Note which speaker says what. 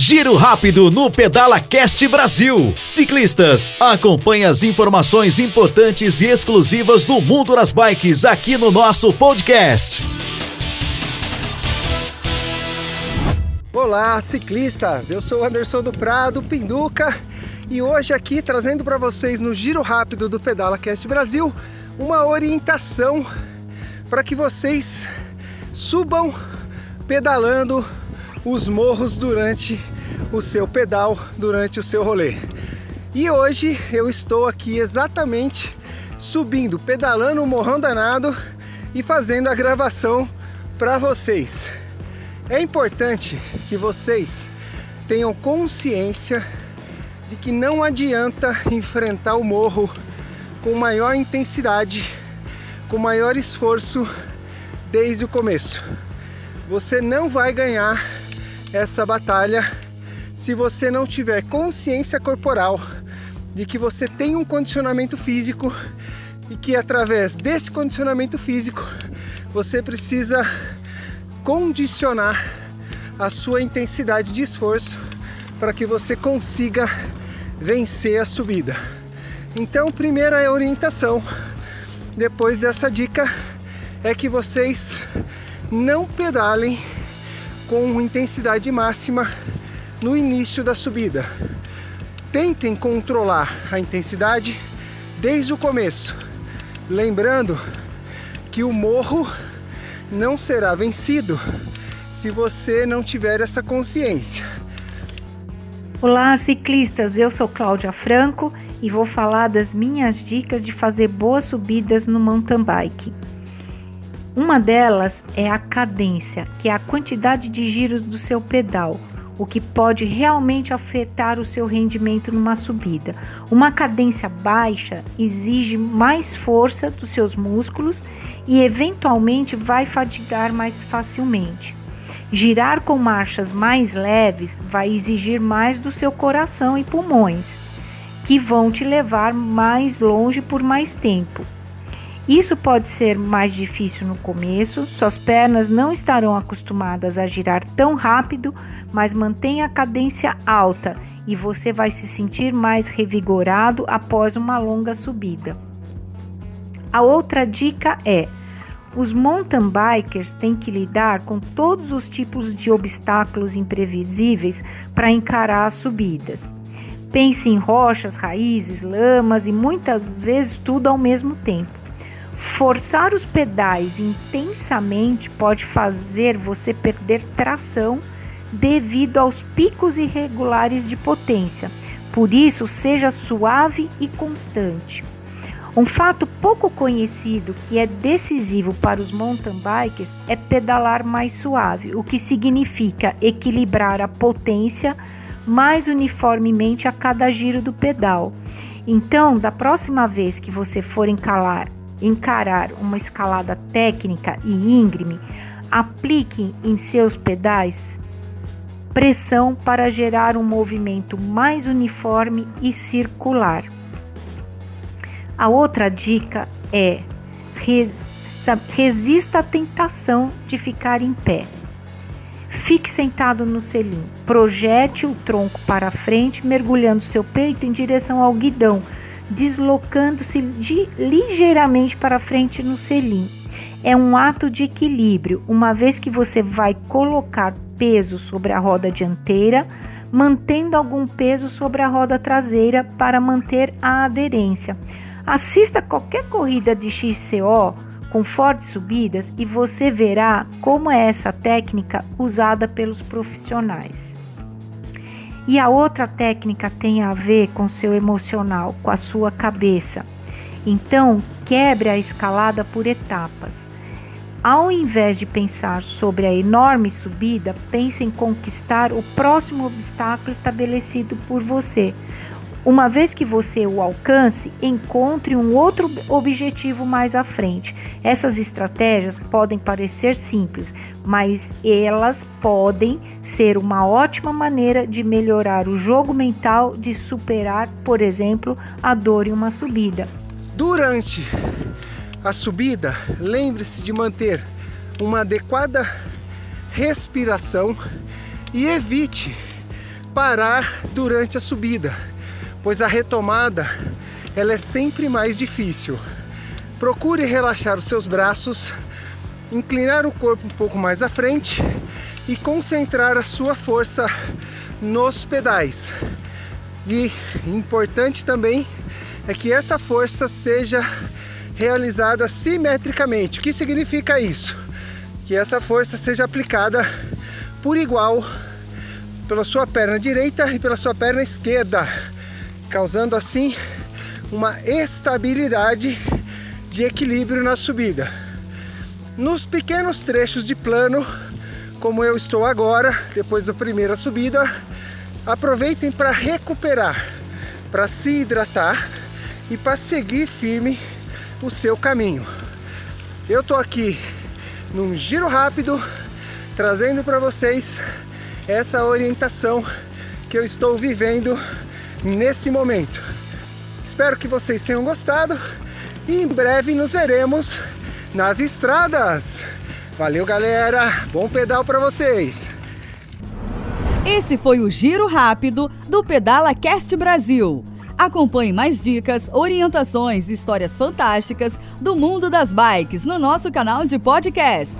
Speaker 1: Giro rápido no Pedala Cast Brasil. Ciclistas, acompanhe as informações importantes e exclusivas do mundo das bikes aqui no nosso podcast.
Speaker 2: Olá, ciclistas! Eu sou Anderson do Prado, Pinduca, e hoje aqui trazendo para vocês no Giro Rápido do Pedala Cast Brasil uma orientação para que vocês subam pedalando os morros durante o seu pedal, durante o seu rolê. E hoje eu estou aqui exatamente subindo, pedalando o morrão danado e fazendo a gravação para vocês. É importante que vocês tenham consciência de que não adianta enfrentar o morro com maior intensidade, com maior esforço desde o começo. Você não vai ganhar essa batalha se você não tiver consciência corporal de que você tem um condicionamento físico e que através desse condicionamento físico você precisa condicionar a sua intensidade de esforço para que você consiga vencer a subida. Então, primeira orientação depois dessa dica é que vocês não pedalem com intensidade máxima no início da subida. Tentem controlar a intensidade desde o começo, lembrando que o morro não será vencido se você não tiver essa consciência.
Speaker 3: Olá, ciclistas! Eu sou Cláudia Franco e vou falar das minhas dicas de fazer boas subidas no mountain bike. Uma delas é a cadência, que é a quantidade de giros do seu pedal, o que pode realmente afetar o seu rendimento numa subida. Uma cadência baixa exige mais força dos seus músculos e eventualmente vai fadigar mais facilmente. Girar com marchas mais leves vai exigir mais do seu coração e pulmões, que vão te levar mais longe por mais tempo. Isso pode ser mais difícil no começo, suas pernas não estarão acostumadas a girar tão rápido, mas mantenha a cadência alta e você vai se sentir mais revigorado após uma longa subida. A outra dica é: os mountain bikers têm que lidar com todos os tipos de obstáculos imprevisíveis para encarar as subidas. Pense em rochas, raízes, lamas e muitas vezes tudo ao mesmo tempo. Forçar os pedais intensamente pode fazer você perder tração devido aos picos irregulares de potência. Por isso, seja suave e constante. Um fato pouco conhecido que é decisivo para os mountain bikers é pedalar mais suave, o que significa equilibrar a potência mais uniformemente a cada giro do pedal. Então, da próxima vez que você for encalar encarar uma escalada técnica e íngreme, aplique em seus pedais pressão para gerar um movimento mais uniforme e circular. A outra dica é resista à tentação de ficar em pé. Fique sentado no selim, projete o tronco para frente, mergulhando seu peito em direção ao guidão deslocando-se ligeiramente para frente no selim. É um ato de equilíbrio, uma vez que você vai colocar peso sobre a roda dianteira, mantendo algum peso sobre a roda traseira para manter a aderência. Assista qualquer corrida de XCO com fortes subidas e você verá como é essa técnica usada pelos profissionais. E a outra técnica tem a ver com seu emocional, com a sua cabeça. Então, quebre a escalada por etapas. Ao invés de pensar sobre a enorme subida, pense em conquistar o próximo obstáculo estabelecido por você. Uma vez que você o alcance, encontre um outro objetivo mais à frente. Essas estratégias podem parecer simples, mas elas podem ser uma ótima maneira de melhorar o jogo mental de superar, por exemplo, a dor em uma subida.
Speaker 2: Durante a subida, lembre-se de manter uma adequada respiração e evite parar durante a subida, pois a retomada ela é sempre mais difícil. Procure relaxar os seus braços, inclinar o corpo um pouco mais à frente e concentrar a sua força nos pedais. E importante também é que essa força seja realizada simetricamente. O que significa isso? Que essa força seja aplicada por igual pela sua perna direita e pela sua perna esquerda, causando assim uma estabilidade de equilíbrio na subida. Nos pequenos trechos de plano, como eu estou agora, depois da primeira subida, aproveitem para recuperar, para se hidratar e para seguir firme o seu caminho. Eu estou aqui num giro rápido, trazendo para vocês essa orientação que eu estou vivendo nesse momento. Espero que vocês tenham gostado e em breve nos veremos nas estradas. Valeu, galera. Bom pedal para vocês.
Speaker 4: Esse foi o giro rápido do Pedala Cast Brasil. Acompanhe mais dicas, orientações e histórias fantásticas do mundo das bikes no nosso canal de podcast.